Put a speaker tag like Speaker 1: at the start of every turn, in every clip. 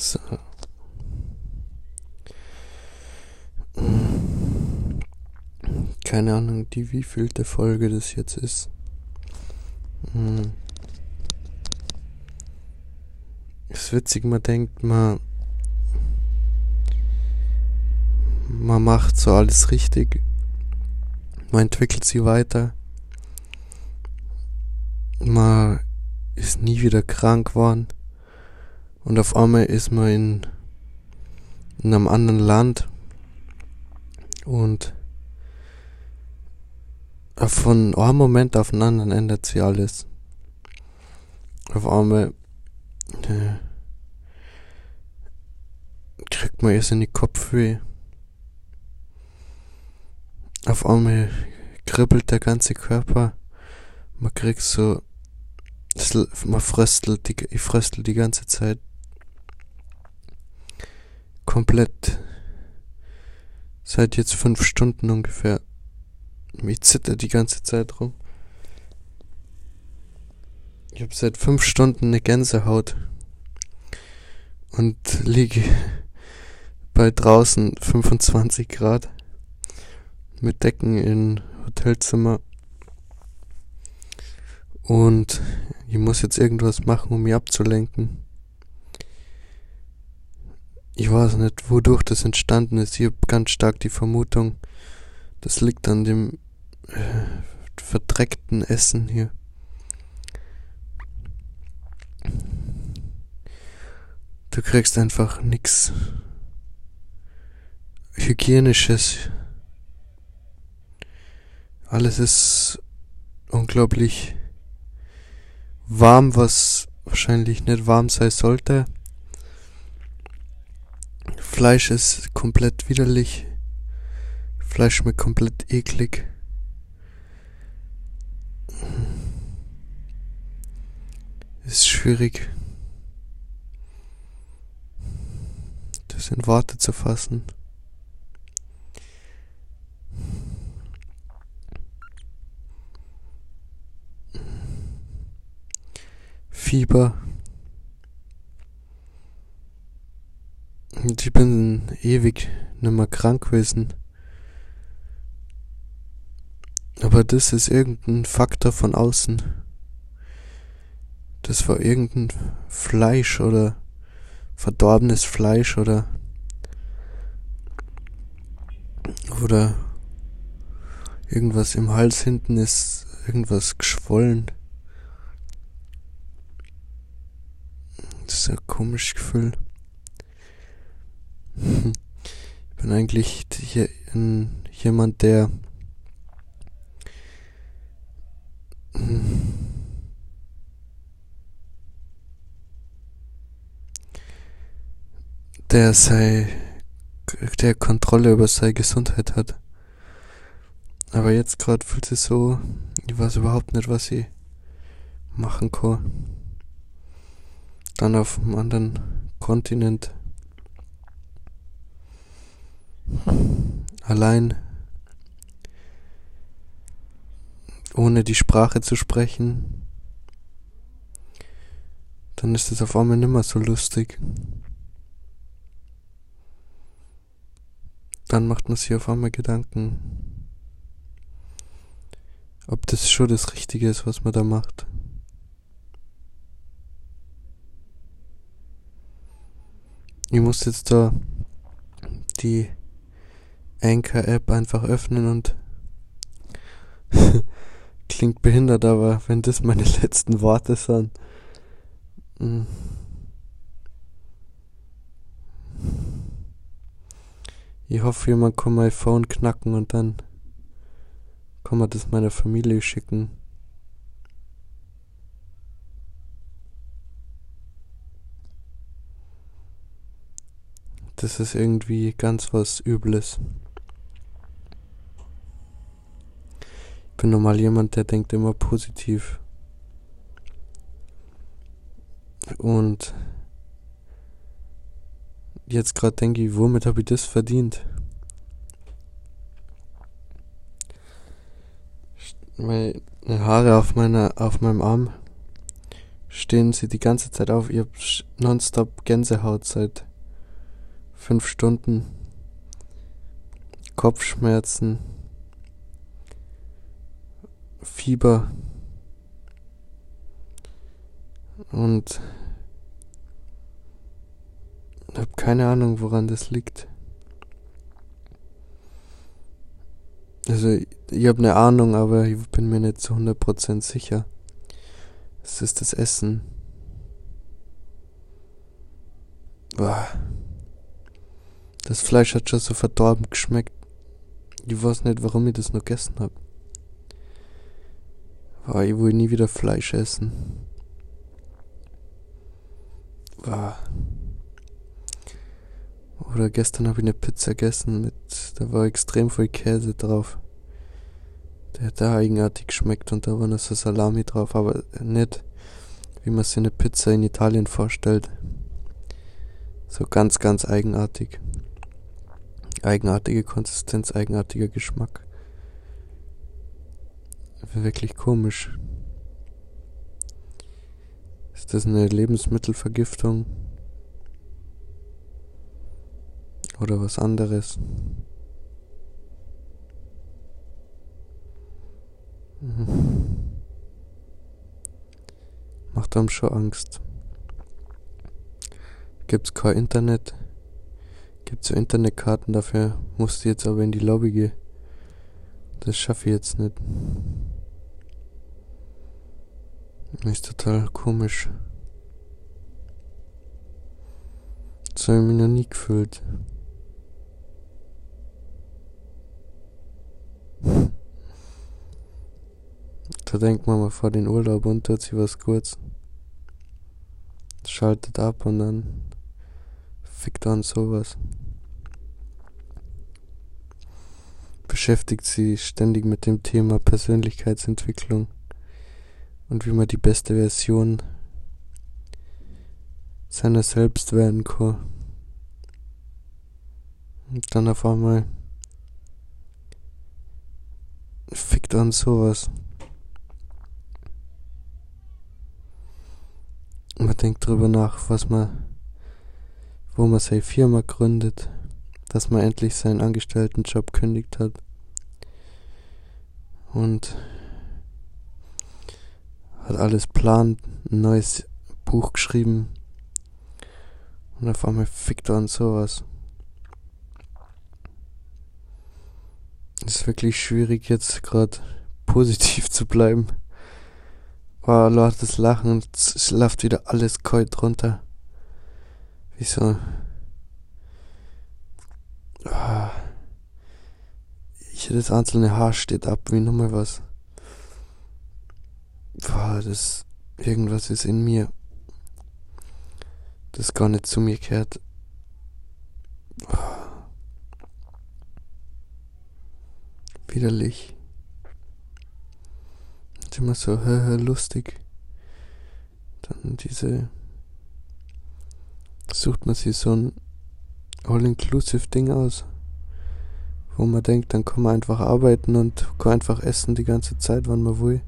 Speaker 1: So. Keine Ahnung, die wievielte Folge das jetzt ist. Hm. Ist witzig, man denkt, man, man macht so alles richtig. Man entwickelt sie weiter. Man ist nie wieder krank geworden. Und auf einmal ist man in, in einem anderen Land. Und von einem Moment auf den anderen ändert sich alles. Auf einmal äh, kriegt man erst in die Kopfweh. Auf einmal kribbelt der ganze Körper. Man kriegt so, man fröstelt die, ich fröstel die ganze Zeit. Komplett. Seit jetzt fünf Stunden ungefähr. Ich zitter die ganze Zeit rum. Ich habe seit fünf Stunden eine Gänsehaut und liege bei draußen 25 Grad mit Decken in Hotelzimmer und ich muss jetzt irgendwas machen, um mich abzulenken. Ich weiß nicht, wodurch das entstanden ist. Ich habe ganz stark die Vermutung, das liegt an dem äh, verdreckten Essen hier. Du kriegst einfach nix hygienisches. Alles ist unglaublich warm, was wahrscheinlich nicht warm sein sollte. Fleisch ist komplett widerlich. Fleisch schmeckt komplett eklig. Ist schwierig, das in Worte zu fassen. Fieber. Ich bin ewig nicht mehr krank gewesen. Aber das ist irgendein Faktor von außen. Das war irgendein Fleisch oder verdorbenes Fleisch oder oder irgendwas im Hals hinten ist irgendwas geschwollen. Das ist ein komisches Gefühl. Ich bin eigentlich hier jemand, der der sei der Kontrolle über seine Gesundheit hat. Aber jetzt gerade fühlt es so, ich weiß überhaupt nicht, was ich machen kann. Dann auf einem anderen Kontinent. Allein. Ohne die Sprache zu sprechen. Dann ist es auf einmal nimmer so lustig. dann macht man sich auf einmal Gedanken, ob das schon das Richtige ist, was man da macht. Ich muss jetzt da die Anchor-App einfach öffnen und klingt behindert, aber wenn das meine letzten Worte sind. Hm. Ich hoffe, jemand kann mein Phone knacken und dann kann man das meiner Familie schicken. Das ist irgendwie ganz was Übles. Bin normal jemand, der denkt immer positiv. Und jetzt gerade denke ich, womit habe ich das verdient? Meine Haare auf meiner, auf meinem Arm stehen sie die ganze Zeit auf. Ich hab nonstop Gänsehaut seit fünf Stunden. Kopfschmerzen. Fieber. Und habe keine Ahnung, woran das liegt. Also, ich habe eine Ahnung, aber ich bin mir nicht zu 100% sicher. Es ist das Essen. Boah. Das Fleisch hat schon so verdorben geschmeckt. Ich weiß nicht, warum ich das noch gegessen habe. Boah, ich will nie wieder Fleisch essen. Boah. Oder gestern habe ich eine Pizza gegessen mit, da war extrem viel Käse drauf. Der hat da eigenartig geschmeckt und da war noch so Salami drauf, aber nicht wie man sich eine Pizza in Italien vorstellt. So ganz, ganz eigenartig. Eigenartige Konsistenz, eigenartiger Geschmack. Wirklich komisch. Ist das eine Lebensmittelvergiftung? Oder was anderes? Mhm. Macht einem schon Angst. Gibt's kein Internet? Gibt's so Internetkarten dafür? Musste jetzt aber in die Lobby gehen. Das schaffe ich jetzt nicht. Ist total komisch. Das habe ich mich noch nie gefühlt. Da denkt man mal vor den Urlaub und tut sich was kurz. Schaltet ab und dann fickt an sowas. Beschäftigt sie ständig mit dem Thema Persönlichkeitsentwicklung und wie man die beste Version seiner selbst werden kann. Und dann auf einmal fickt an sowas. man denkt drüber nach, was man, wo man seine Firma gründet, dass man endlich seinen Angestelltenjob kündigt hat. Und hat alles plant, ein neues Buch geschrieben. Und auf einmal fickt er an sowas. Es ist wirklich schwierig jetzt gerade positiv zu bleiben. Oh, Lord, das Lachen, es läuft wieder alles kalt runter. Wieso? Oh. Jedes einzelne Haar steht ab wie nochmal was. Boah, das. Irgendwas ist in mir. Das gar nicht zu mir kehrt. Widerlich immer so lustig. Dann diese sucht man sich so ein All-Inclusive-Ding aus, wo man denkt, dann kann man einfach arbeiten und kann einfach essen die ganze Zeit, wann man will.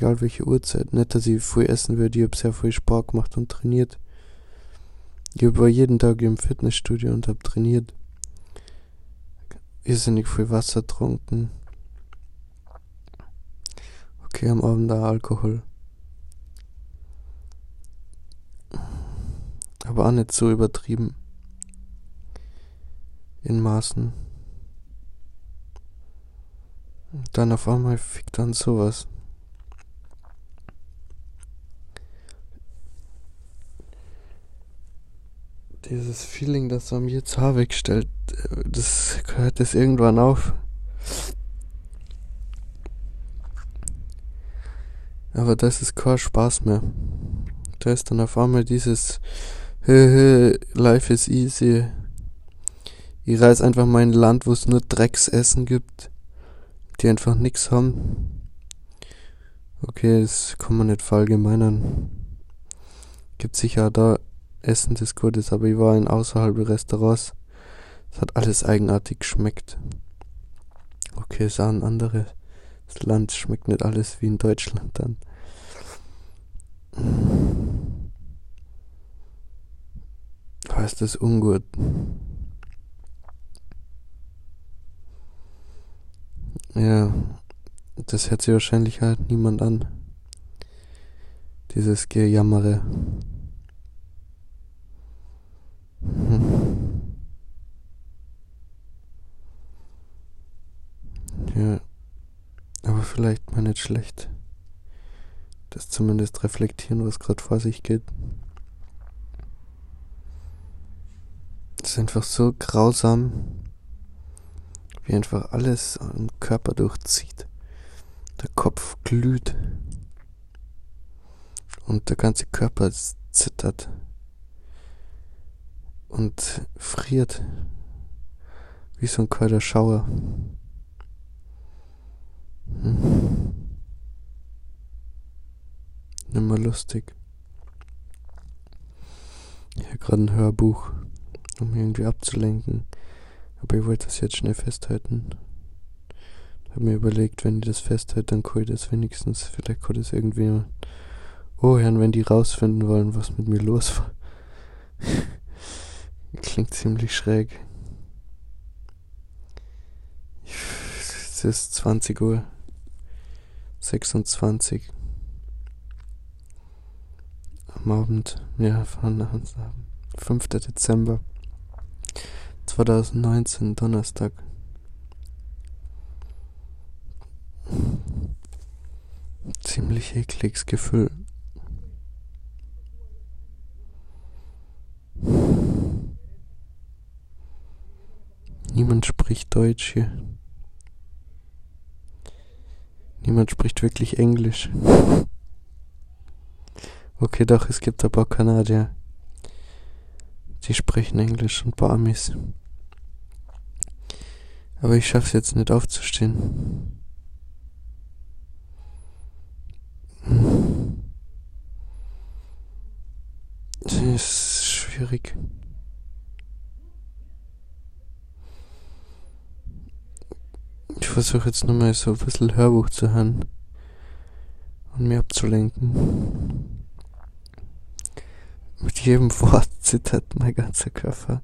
Speaker 1: Egal welche Uhrzeit. Nicht, dass ich viel essen würde, ich habe sehr viel Sport gemacht und trainiert. Ich war jeden Tag im Fitnessstudio und habe trainiert. Irrsinnig viel Wasser getrunken. Okay, am Abend auch Alkohol. Aber auch nicht so übertrieben. In Maßen. Und dann auf einmal fickt dann sowas. Dieses Feeling, das er mir jetzt Haar wegstellt, das hört es irgendwann auf. Aber das ist kein Spaß mehr. Da ist dann auf einmal dieses Life is easy. Ich reise einfach mal in ein Land, wo es nur Drecksessen gibt, die einfach nichts haben. Okay, das kann man nicht verallgemeinern. Gibt sicher da Essen des Gutes, aber ich war in außerhalb Restaurants. Es hat alles eigenartig geschmeckt. Okay, es ist ein anderes Land, es schmeckt nicht alles wie in Deutschland dann. Heißt das ungut? Ja, das hört sich wahrscheinlich halt niemand an. Dieses Gejammere. Vielleicht mal nicht schlecht. Das zumindest reflektieren, was gerade vor sich geht. Das ist einfach so grausam, wie einfach alles am Körper durchzieht. Der Kopf glüht und der ganze Körper zittert und friert wie so ein kalter Schauer. Nimmer lustig. Ich habe gerade ein Hörbuch, um irgendwie abzulenken. Aber ich wollte das jetzt schnell festhalten. Ich habe mir überlegt, wenn die das festhält, dann kann ich das wenigstens, vielleicht kann das irgendwie Oh Herrn, wenn die rausfinden wollen, was mit mir los war. Klingt ziemlich schräg. Es ist 20 Uhr. 26. Am Abend, ja, von 5. Dezember 2019, Donnerstag. Ziemlich ekliges Gefühl. Niemand spricht Deutsch hier. Niemand spricht wirklich Englisch. Okay, doch, es gibt ein paar Kanadier. Die sprechen Englisch und paar Amis. Aber ich schaff's jetzt nicht aufzustehen. Das ist schwierig. Ich versuche jetzt nochmal so ein bisschen Hörbuch zu hören und mir abzulenken. Mit jedem Wort zittert mein ganzer Körper.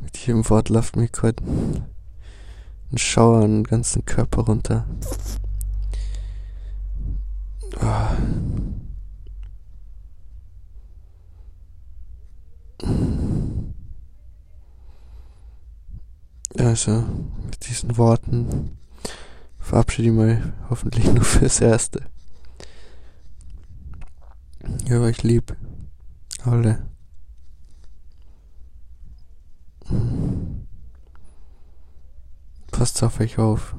Speaker 1: Mit jedem Wort läuft mir gerade ein Schauer an den ganzen Körper runter. Oh. Also, mit diesen Worten verabschiede ich mal hoffentlich nur fürs Erste. Ich habe euch lieb. Alle. Passt auf euch auf.